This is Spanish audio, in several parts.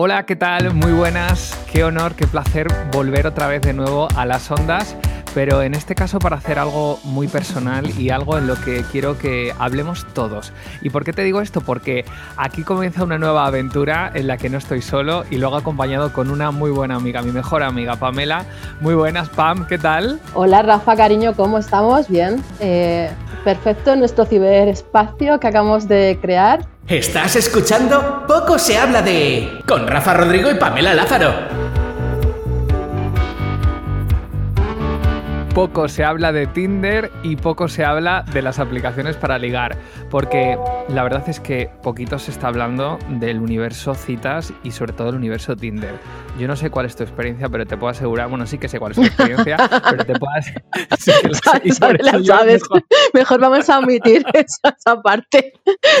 Hola, ¿qué tal? Muy buenas. Qué honor, qué placer volver otra vez de nuevo a las ondas, pero en este caso para hacer algo muy personal y algo en lo que quiero que hablemos todos. ¿Y por qué te digo esto? Porque aquí comienza una nueva aventura en la que no estoy solo y luego acompañado con una muy buena amiga, mi mejor amiga, Pamela. Muy buenas, Pam, ¿qué tal? Hola, Rafa, cariño, ¿cómo estamos? Bien. Eh, perfecto, nuestro ciberespacio que acabamos de crear Estás escuchando Poco se habla de... con Rafa Rodrigo y Pamela Lázaro. Poco se habla de Tinder y poco se habla de las aplicaciones para ligar, porque la verdad es que poquito se está hablando del universo citas y sobre todo el universo Tinder. Yo no sé cuál es tu experiencia, pero te puedo asegurar, bueno, sí que sé cuál es tu experiencia, pero te puedo asegurar... sabes, Mejor... vamos a omitir esa, parte.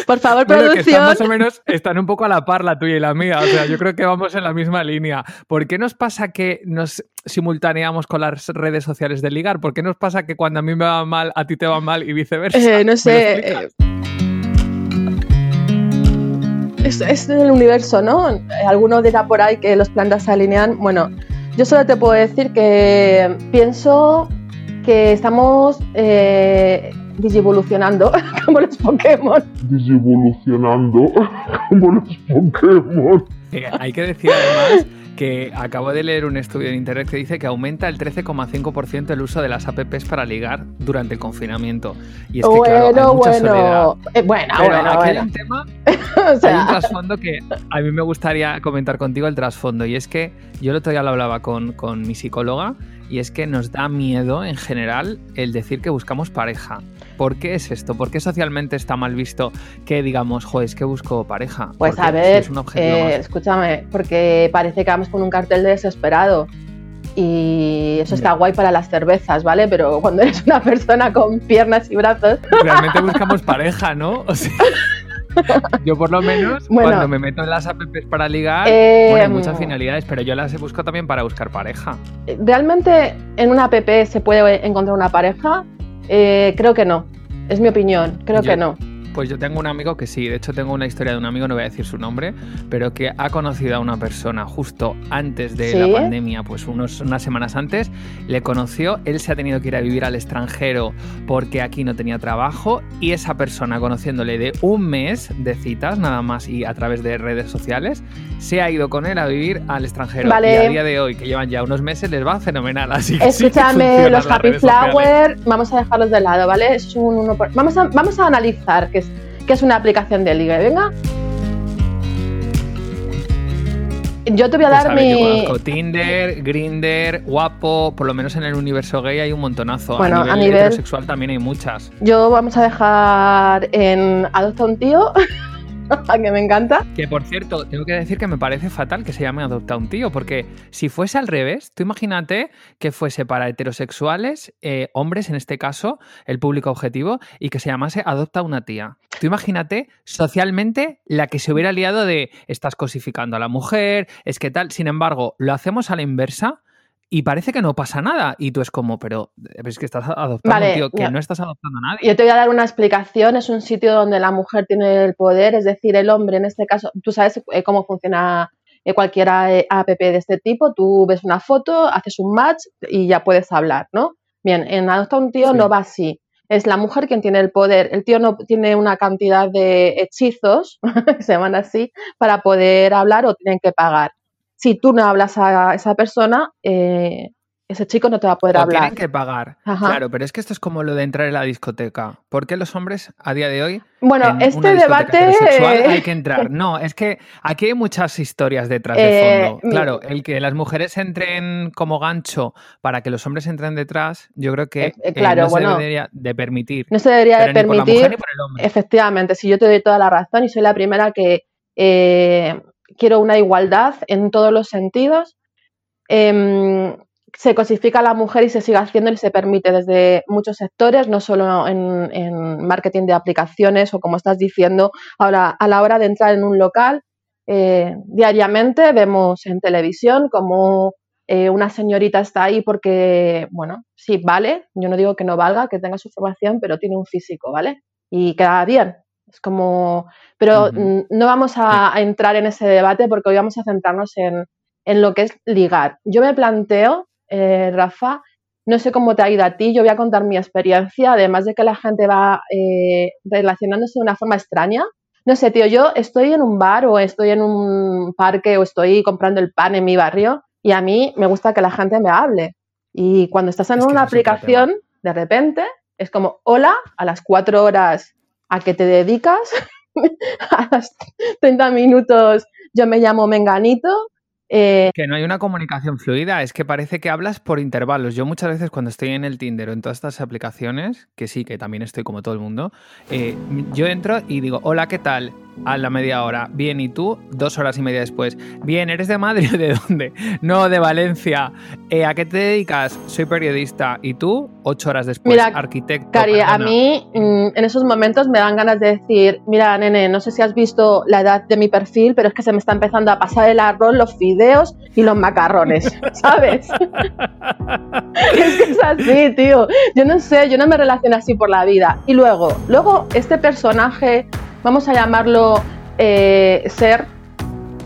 Por favor, producción. más o menos están un poco a la par la tuya y la mía, o sea, yo creo que vamos en la misma línea. ¿Por qué nos pasa que nos simultaneamos con las redes sociales de liga? ¿Por qué nos pasa que cuando a mí me va mal, a ti te va mal y viceversa? Eh, no sé. Eh, es, es el universo, ¿no? Alguno dirá por ahí que los planetas se alinean. Bueno, yo solo te puedo decir que pienso que estamos eh, digivolucionando como los Pokémon. Digivolucionando como los Pokémon. hay que decir además que acabo de leer un estudio en internet que dice que aumenta el 13,5% el uso de las apps para ligar durante el confinamiento. Y es que, bueno, claro, hay mucha bueno. soledad. Eh, bueno, Pero bueno, aquí bueno. hay un tema, hay un trasfondo que a mí me gustaría comentar contigo el trasfondo. Y es que yo el otro día lo hablaba con, con mi psicóloga y es que nos da miedo en general el decir que buscamos pareja. ¿Por qué es esto? ¿Por qué socialmente está mal visto que digamos, joder, es que busco pareja? Pues Porque a ver, si es un eh, más. escúchame, porque parece que vamos con un cartel de desesperado. Y eso está guay para las cervezas, ¿vale? Pero cuando eres una persona con piernas y brazos, Realmente buscamos pareja, ¿no? O sea, yo por lo menos Bueno. cuando me meto en las apps para ligar, Eh, bueno, hay muchas mm. finalidades, pero yo las busco también para buscar pareja. ¿realmente en una app se puede encontrar una pareja? Eh, creo que no. Es mi opinión, creo Yo- que no. Pues yo tengo un amigo que sí, de hecho tengo una historia de un amigo, no voy a decir su nombre, pero que ha conocido a una persona justo antes de ¿Sí? la pandemia, pues unos, unas semanas antes, le conoció, él se ha tenido que ir a vivir al extranjero porque aquí no tenía trabajo y esa persona conociéndole de un mes de citas nada más y a través de redes sociales, se ha ido con él a vivir al extranjero. Vale. Y a día de hoy, que llevan ya unos meses, les va fenomenal. Así que sí que Escúchame, funcionan los Happy sociales. Flower, vamos a dejarlos de lado, ¿vale? Es un uno por- vamos, a, vamos a analizar qué qué es una aplicación de ligue, venga. Yo te voy a Pues dar mi. conozco Tinder, Grinder, Guapo, por lo menos en el universo gay hay un montonazo. Bueno, a nivel, a nivel- heterosexual también hay muchas. Yo vamos a dejar en Adopta un tío, que me encanta. Que por cierto, tengo que decir que me parece fatal que se llame Adopta un tío, porque si fuese al revés, tú imagínate que fuese para heterosexuales, eh, hombres en este caso, el público objetivo, y que se llamase Adopta una tía. Tú imagínate socialmente la que se hubiera liado de estás cosificando a la mujer, es que tal. Sin embargo, lo hacemos a la inversa. Y parece que no pasa nada. Y tú es como, pero eh, es que estás adoptando Vale, un tío que no estás adoptando a nadie. Yo te voy a dar una explicación. Es un sitio donde la mujer tiene el poder, es decir, el hombre en este caso. Tú sabes eh, cómo funciona eh, cualquier app de este tipo. Tú ves una foto, haces un match y ya puedes hablar, ¿no? Bien, en Adopta un tío Sí. no va así. Es la mujer quien tiene el poder. El tío no tiene una cantidad de hechizos, que se llaman así, para poder hablar o tienen que pagar. Si tú no hablas a esa persona, eh, ese chico no te va a poder O hablar. tienen que pagar. Ajá. Claro, pero es que esto es como lo de entrar en la discoteca. ¿Por qué los hombres a día de hoy Bueno, en este debate. eh, hay que entrar? No, es que aquí hay muchas historias detrás Eh, de fondo. mi- Claro, el que las mujeres entren como gancho para que los hombres entren detrás, yo creo que Eh, eh, eh, claro, no se debería de permitir. No se debería de Pero ni por la mujer permitir. ni por el hombre. Efectivamente, si yo te doy toda la razón y soy la primera que eh, quiero una igualdad en todos los sentidos, em, se cosifica a la mujer y se sigue haciendo y se permite desde muchos sectores, no solo en, marketing de aplicaciones o como estás diciendo, ahora a la hora de entrar en un local, eh, diariamente vemos en televisión como eh, una señorita está ahí porque, bueno, sí, vale, yo no digo que no valga, que tenga su formación, pero tiene un físico, ¿vale? Y queda bien. Es como, pero no vamos a, a entrar en ese debate porque hoy vamos a centrarnos en, en lo que es ligar. Yo me planteo, eh, Rafa, no sé cómo te ha ido a ti, yo voy a contar mi experiencia, además de que la gente va eh, relacionándose de una forma extraña. No sé, tío, yo estoy en un bar o estoy en un parque o estoy comprando el pan en mi barrio y a mí me gusta que la gente me hable. Y cuando estás en Es una aplicación, de repente, es como, hola, a las cuatro horas a que te dedicas, a las 30 minutos yo me llamo Menganito. Eh, Que no hay una comunicación fluida, es que parece que hablas por intervalos. Yo muchas veces cuando estoy en el Tinder o en todas estas aplicaciones, que sí, que también estoy como todo el mundo, eh, yo entro y digo, hola, ¿qué tal? A la media hora. Bien, ¿y tú? Dos horas y media después. Bien, ¿eres de Madrid de dónde? No, de Valencia. "Eh, ¿A qué te dedicas? Soy periodista. ¿Y tú? Ocho horas después. Mira, arquitecto. Cari, a mí mm, en esos momentos me dan ganas de decir, mira, nene, no sé si has visto la edad de mi perfil, pero es que se me está empezando a pasar el arroz, los fideos y los macarrones, ¿sabes? es que es así, tío. Yo no sé, yo no me relaciono así por la vida. Y luego, luego este personaje, vamos a llamarlo eh, ser,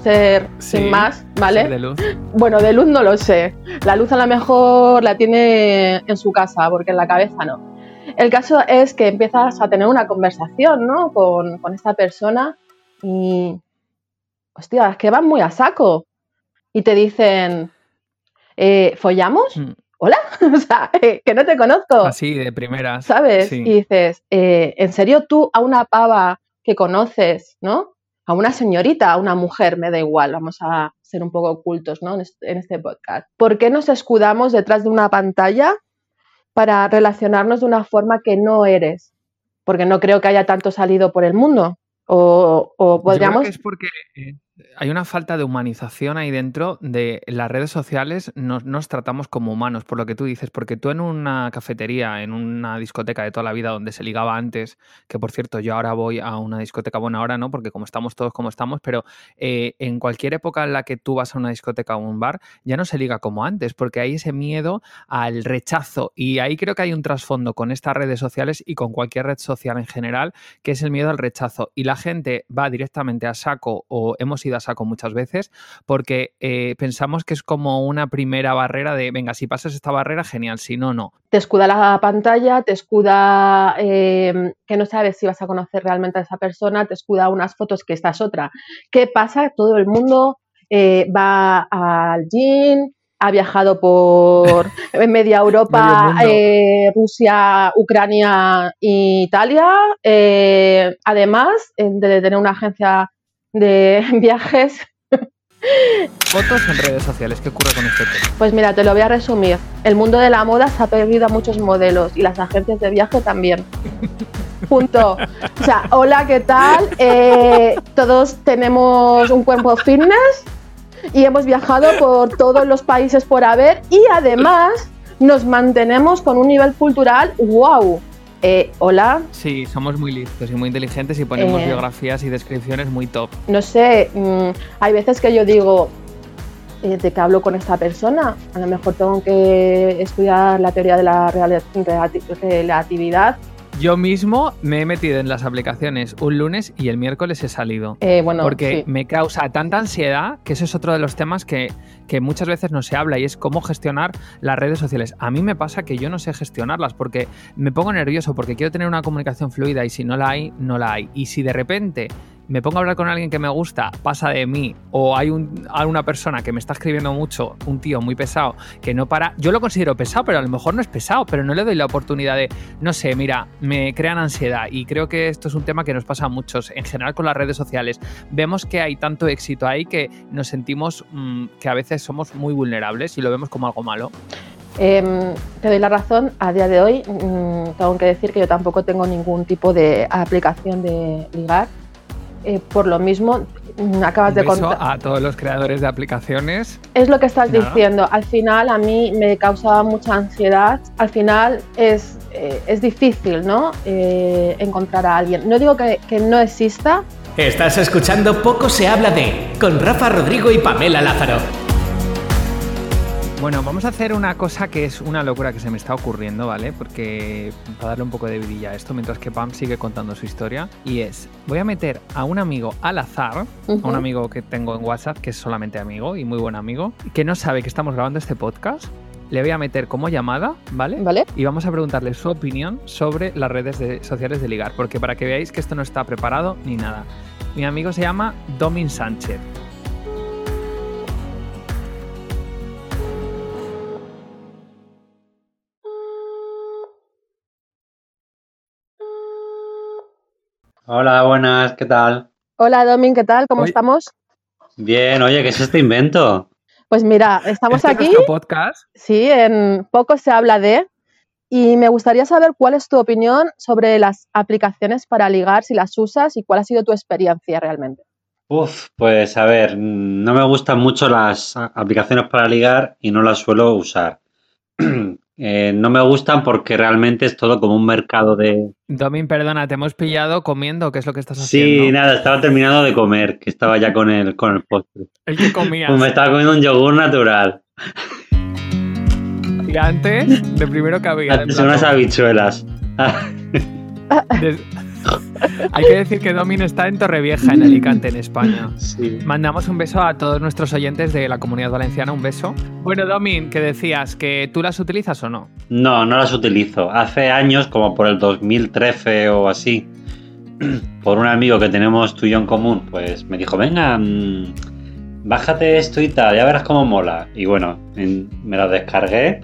ser Sí, sin más, ¿vale? de luz. Bueno, de luz no lo sé. La luz a lo mejor la tiene en su casa, porque en la cabeza no. El caso es que empiezas a tener una conversación, ¿no? Con, con esta persona y. Hostia, es que van muy a saco. Y te dicen. eh, ¿Follamos? Mm. ¿Hola? o sea, eh, que no te conozco. Así, de primeras. ¿sabes? Sí. Y dices, eh, ¿en serio tú a una pava que conoces, ¿no? A una señorita, a una mujer, me da igual, vamos a ser un poco ocultos, ¿no? En este, en este podcast. ¿Por qué nos escudamos detrás de una pantalla para relacionarnos de una forma que no eres? Porque no creo que haya tanto salido por el mundo. O, o Yo creo podríamos... que es porque hay una falta de humanización ahí dentro de las redes sociales, nos, nos tratamos como humanos, por lo que tú dices, porque tú en una cafetería, en una discoteca de toda la vida donde se ligaba antes, que por cierto yo ahora voy a una discoteca, bueno ahora no, porque como estamos todos como estamos, pero eh, en cualquier época en la que tú vas a una discoteca o un bar, ya no se liga como antes, porque hay ese miedo al rechazo y ahí creo que hay un trasfondo con estas redes sociales y con cualquier red social en general, que es el miedo al rechazo. Y la gente va directamente a saco o hemos ido a saco muchas veces porque eh, pensamos que es como una primera barrera de, venga, si pasas esta barrera, genial, si no, no. te escuda la pantalla, te escuda eh, que no sabes si vas a conocer realmente a esa persona, te escuda unas fotos que esta es otra. ¿Qué pasa? Todo el mundo eh, va al gym, ha viajado por media Europa, eh, Rusia, Ucrania e Italia. Eh, además de tener una agencia de viajes, Fotos en redes sociales, ¿qué ocurre con este tema? Pues mira, te lo voy a resumir. El mundo de la moda se ha perdido a muchos modelos y las agencias de viaje también. Punto. O sea, hola, ¿qué tal? Eh, todos tenemos un cuerpo fitness y hemos viajado por todos los países por haber y además nos mantenemos con un nivel cultural wow. Eh, hola, Sí, somos muy listos y muy inteligentes y ponemos Eh. biografías y descripciones muy top. no sé, mm, hay veces que yo digo, eh, ¿de qué hablo con esta persona? A lo mejor tengo que estudiar la teoría de la relatividad. Yo mismo me he metido en las aplicaciones un lunes y el miércoles he salido. Eh, bueno, Porque sí. me causa tanta ansiedad que ese es otro de los temas que, que muchas veces no se habla y es cómo gestionar las redes sociales. A mí me pasa que yo no sé gestionarlas porque me pongo nervioso porque quiero tener una comunicación fluida y si no la hay, no la hay. Y si de repente me pongo a hablar con alguien que me gusta, pasa de mí, o hay un, hay una persona que me está escribiendo mucho, un tío muy pesado, que no para, yo lo considero pesado, pero a lo mejor no es pesado, pero no le doy la oportunidad de, no sé, mira, me crean ansiedad y creo que esto es un tema que nos pasa a muchos, en general con las redes sociales. Vemos que hay tanto éxito ahí que nos sentimos mm, que a veces somos muy vulnerables y lo vemos como algo malo. Em, te doy la razón, a día de hoy mm, tengo que decir que yo tampoco tengo ningún tipo de aplicación de ligar. Eh, por lo mismo, mm, acabas Un de contar. a todos los creadores de aplicaciones. Es lo que estás Nada. diciendo. Al final a mí me causa mucha ansiedad. Al final es, eh, es difícil, ¿no? Eh, encontrar a alguien. No digo que, que no exista. Estás escuchando Poco se habla de con Rafa Rodrigo y Pamela Lázaro. Bueno, vamos a hacer una cosa que es una locura que se me está ocurriendo, ¿vale? Porque para darle un poco de vidilla a esto, mientras que Pam sigue contando su historia, y es, voy a meter a un amigo al azar, a un amigo que tengo en WhatsApp, que es solamente amigo y muy buen amigo, que no sabe que estamos grabando este podcast, le voy a meter como llamada, ¿vale? ¿Vale? Y vamos a preguntarle su opinión sobre las redes de- sociales de ligar, porque para que veáis que esto no está preparado ni nada. Mi amigo se llama Domin Sánchez. Hola, buenas, ¿qué tal? Hola Domin, ¿qué tal? ¿Cómo estamos? Bien, oye, ¿qué es este invento? Pues mira, estamos Este es aquí, podcast. sí, en poco se habla de, y me gustaría saber cuál es tu opinión sobre las aplicaciones para ligar, si las usas y cuál ha sido tu experiencia realmente. Uf, pues a ver, no me gustan mucho las aplicaciones para ligar y no las suelo usar. Eh, no me gustan porque realmente es todo como un mercado de... Domin, perdona, te hemos pillado comiendo, ¿qué es lo que estás Sí, haciendo? nada, estaba terminando de comer, que estaba ya con el, con el postre. El que comías. Pues me estaba comiendo un yogur natural, Y antes, de primero que había. antes unas habichuelas. des- Hay que decir que Domin está en Torrevieja, en Alicante, en España. Sí. Mandamos un beso a todos nuestros oyentes de la comunidad valenciana, un beso. Bueno, Domin, que decías que tú las utilizas o no. No, no las utilizo. Hace años, como por el 2013 o así, por un amigo que tenemos tú y yo en común, pues me dijo, venga, mm, bájate esto y tal, ya verás cómo mola. Y bueno, en- me lo descargué,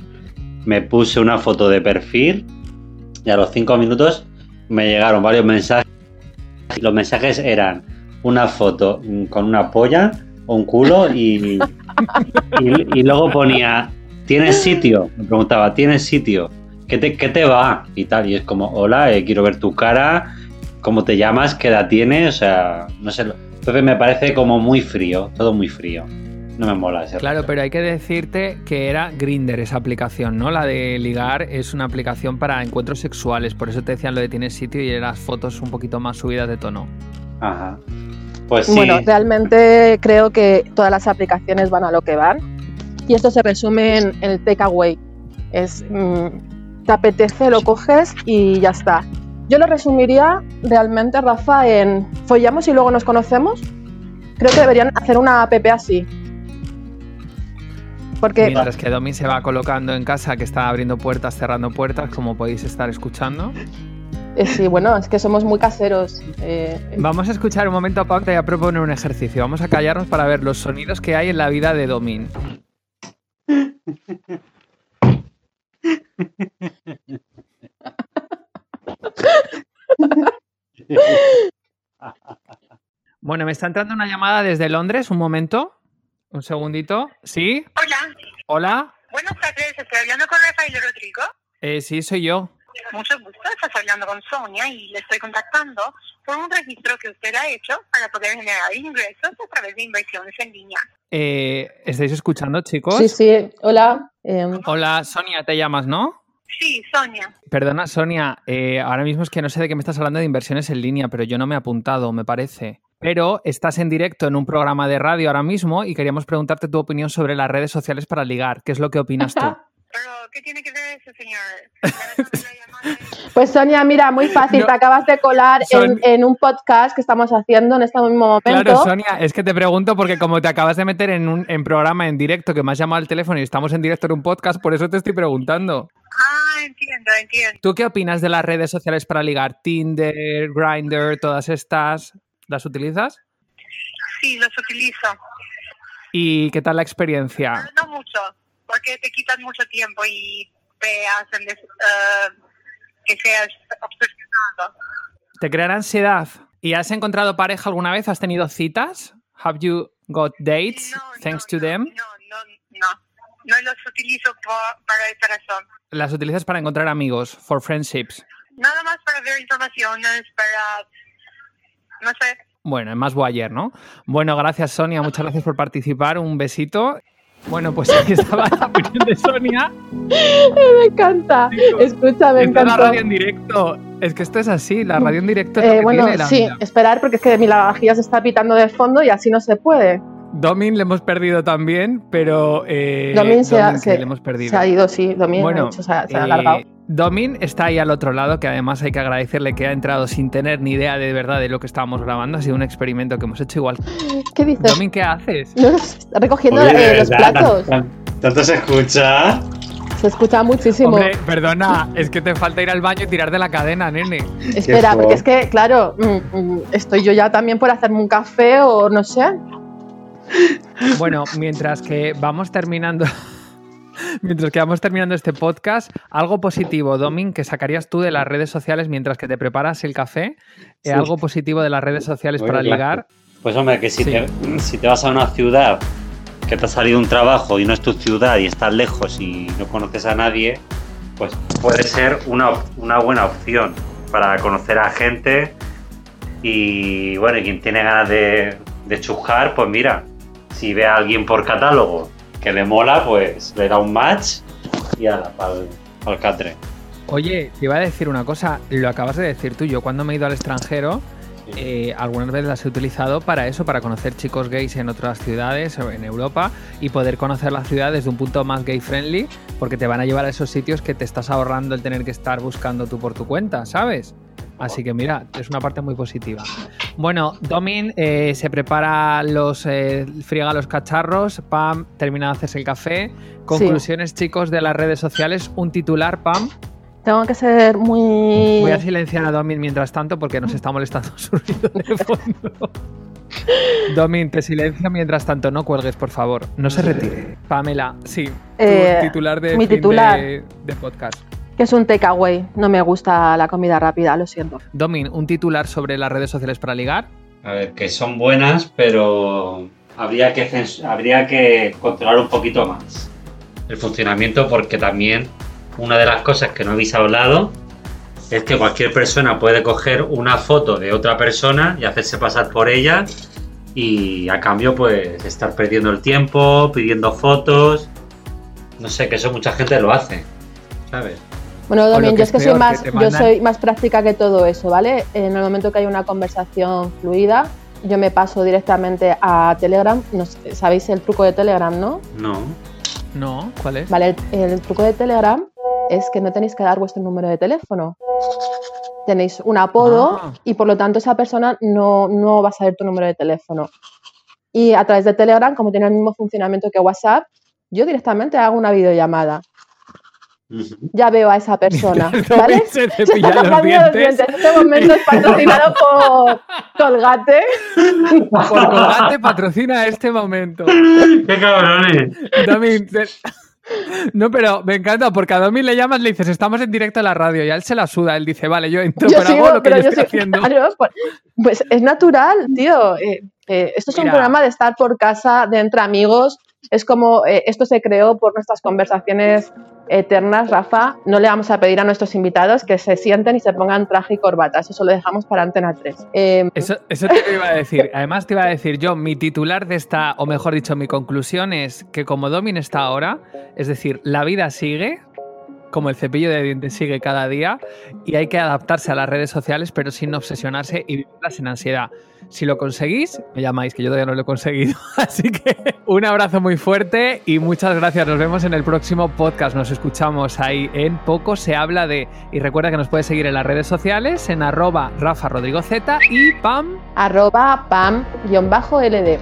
me puse una foto de perfil y a los cinco minutos me llegaron varios mensajes. Los mensajes eran una foto con una polla, un culo y, y, luego ponía, ¿tienes sitio? Me preguntaba, ¿tienes sitio? ¿Qué te, qué te va? Y tal, y es como, hola, eh, quiero ver tu cara, cómo te llamas, qué edad tienes, o sea, no sé. Entonces me parece como muy frío, todo muy frío. No me mola ese Claro, pero hay que decirte que era Grinder esa aplicación, ¿no? La de ligar es una aplicación para encuentros sexuales, por eso te decían lo de tienes sitio y eran las fotos un poquito más subidas de tono. Ajá. Pues sí. Bueno, realmente creo que todas las aplicaciones van a lo que van y esto se resume en el takeaway. Es, mm, te apetece, lo coges y ya está. Yo lo resumiría realmente, Rafa, en follamos y luego nos conocemos. Creo que deberían hacer una app así. Porque Mientras que Domin se va colocando en casa, que está abriendo puertas, cerrando puertas, como podéis estar escuchando. eh, sí, bueno, es que somos muy caseros. eh, Vamos a escuchar un momento a Pau, te voy a proponer un ejercicio. Vamos a callarnos para ver los sonidos que hay en la vida de Domin. Bueno, me está entrando una llamada desde Londres, un momento. Un segundito. ¿Sí? Hola, ¿Hola? buenas tardes, estoy hablando con Rafael Rodrigo. Eh, sí, soy yo. Mucho gusto, estás hablando con Sonia y le estoy contactando por un registro que usted ha hecho para poder generar ingresos a través de inversiones en línea. Eh, ¿Estáis escuchando, chicos? sí, sí, hola. eh, Hola, Sonia, te llamas, ¿no? Sí, Sonia. Perdona, Sonia, eh, ahora mismo es que no sé de qué me estás hablando de inversiones en línea, pero yo no me he apuntado, me parece. Pero estás en directo en un programa de radio ahora mismo y queríamos preguntarte tu opinión sobre las redes sociales para ligar. ¿Qué es lo que opinas tú? Pero, ¿qué tiene que ver eso, señor? Pues Sonia, mira, muy fácil, No. te acabas de colar en, Son- en un podcast que estamos haciendo en este mismo momento. Claro, Sonia, es que te pregunto porque como te acabas de meter en un en programa en directo que me has llamado al teléfono y estamos en directo en un podcast, por eso te estoy preguntando. Ah, entiendo, entiendo. ¿Tú qué opinas de las redes sociales para ligar? Tinder, Grindr, todas estas, ¿las utilizas? Sí, los utilizo. ¿Y qué tal la experiencia? No mucho, porque te quitan mucho tiempo y te hacen des- eh, que seas obsesionado. ¿Te crean ansiedad? ¿Y has encontrado pareja alguna vez? ¿Has tenido citas? ¿Have you got dates No, thanks no, to them? No, no, no. No los utilizo por- para esta razón. Las utilizas para encontrar amigos, for friendships. Nada más para ver informaciones, para... No sé. Bueno, es más ayer, ¿no? Bueno, gracias Sonia, muchas gracias por participar, un besito. Bueno, pues aquí estaba la opinión de Sonia. Me encanta. Escucha, me es la radio en directo. Es que esto es así, la radio en directo es Eh, lo que bueno, tiene la sí, vida. esperar porque es que mi lavavajillas está pitando de fondo y así no se puede. Domin le hemos perdido también, pero. Eh, Domin se ha, Domin, se- le hemos perdido. se ha ido, sí. Domin Bueno, de hecho, se ha, se ha eh, alargado. Domin está ahí al otro lado, que además hay que agradecerle que ha entrado sin tener ni idea de verdad de lo que estábamos grabando. Ha sido un experimento que hemos hecho igual. ¿Qué dices? Domin, ¿qué haces? No, está recogiendo Oye, eh, los platos. tan- ¿Tanto se escucha? Se escucha muchísimo. Hombre, perdona, es que te falta ir al baño y tirar de la cadena, nene. Espera, porque es que, claro, mm, mm, estoy yo ya también por hacerme un café o no sé. Bueno, mientras que vamos terminando. Mientras que vamos terminando este podcast, algo positivo, Domin, que sacarías tú de las redes sociales mientras que te preparas el café. eh, Sí. algo positivo de las redes sociales para claro. ligar. Pues hombre, que si, Sí. te, si te vas a una ciudad que te ha salido un trabajo y no es tu ciudad y estás lejos y no conoces a nadie, pues puede ser una, una buena opción para conocer a gente y bueno, quien tiene ganas de, de chuscar, pues mira, si ve a alguien por catálogo que le mola, pues le da un match y ala, para el catre. Oye, te iba a decir una cosa, lo acabas de decir tú, yo cuando me he ido al extranjero, eh, algunas veces las he utilizado para eso, para conocer chicos gays en otras ciudades o en Europa y poder conocer la ciudad desde un punto más gay friendly, porque te van a llevar a esos sitios que te estás ahorrando el tener que estar buscando tú por tu cuenta, ¿sabes? Así que mira, es una parte muy positiva. Bueno, Domin eh, se prepara los, eh, friega los cacharros, Pam termina de hacerse el café. Conclusiones, chicos, de las redes sociales, un titular, Pam. Tengo que ser muy. Voy a silenciar a Domin mientras tanto porque nos está molestando su ruido de fondo. Domin, te silencio mientras tanto, no cuelgues, por favor. No se retire. Pamela, sí. tu Eh, titular de, mi fin titular. de, de podcast. Que es un takeaway. No me gusta la comida rápida, lo siento. Domin, un titular sobre las redes sociales para ligar. A ver, que son buenas, pero habría que, habría que controlar un poquito más el funcionamiento porque también una de las cosas que no habéis hablado es que cualquier persona puede coger una foto de otra persona y hacerse pasar por ella y a cambio pues estar perdiendo el tiempo, pidiendo fotos. No sé, que eso mucha gente lo hace, ¿sabes? Bueno, Domin, yo es que soy peor, más, que yo soy más práctica que todo eso, ¿vale? En el momento que hay una conversación fluida, yo me paso directamente a Telegram. No sé, ¿Sabéis el truco de Telegram, no? No. No, ¿cuál es? Vale, el, el truco de Telegram es que no tenéis que dar vuestro número de teléfono. Tenéis un apodo Ah. y por lo tanto esa persona no, no va a saber tu número de teléfono. Y a través de Telegram, como tiene el mismo funcionamiento que WhatsApp, yo directamente hago una videollamada. Ya veo a esa persona, ¿vale? se Se cepilla está los dientes. dientes. Este momento es patrocinado por Colgate. Por Colgate patrocina este momento. ¡Qué cabrones! Domin, te- No, pero me encanta porque a Domin le llamas, le dices, estamos en directo en la radio y a él se la suda. Él dice, vale, yo entro, Yo pero sigo, hago lo que pero yo yo estoy sigo- haciendo. claro, pues, pues es natural, tío. Eh, eh, esto es un Mira. programa de estar por casa, de entre amigos. Es como eh, esto se creó por nuestras conversaciones eternas, Rafa. No le vamos a pedir a nuestros invitados que se sienten y se pongan traje y corbata. Eso lo dejamos para Antena 3. Eh, Eso, eso te iba a decir. Además, te iba a decir yo, mi titular de esta, o mejor dicho, mi conclusión es que como Domin está ahora, es decir, la vida sigue, como el cepillo de dientes sigue cada día, y hay que adaptarse a las redes sociales, pero sin obsesionarse y vivirlas sin ansiedad. Si lo conseguís, me llamáis, que yo todavía no lo he conseguido. Así que un abrazo muy fuerte y muchas gracias. Nos vemos en el próximo podcast. Nos escuchamos ahí en Poco se habla de. Y recuerda que nos puedes seguir en las redes sociales, en arroba Rafa Rodrigo Z y Pam. arroba pam-ld.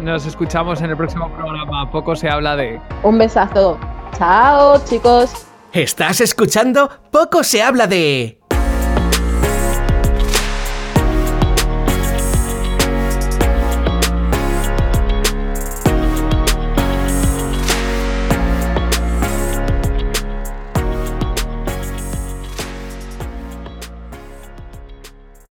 Nos escuchamos en el próximo programa. Poco se habla de. Un besazo. Chao, chicos. Estás escuchando Poco se habla de...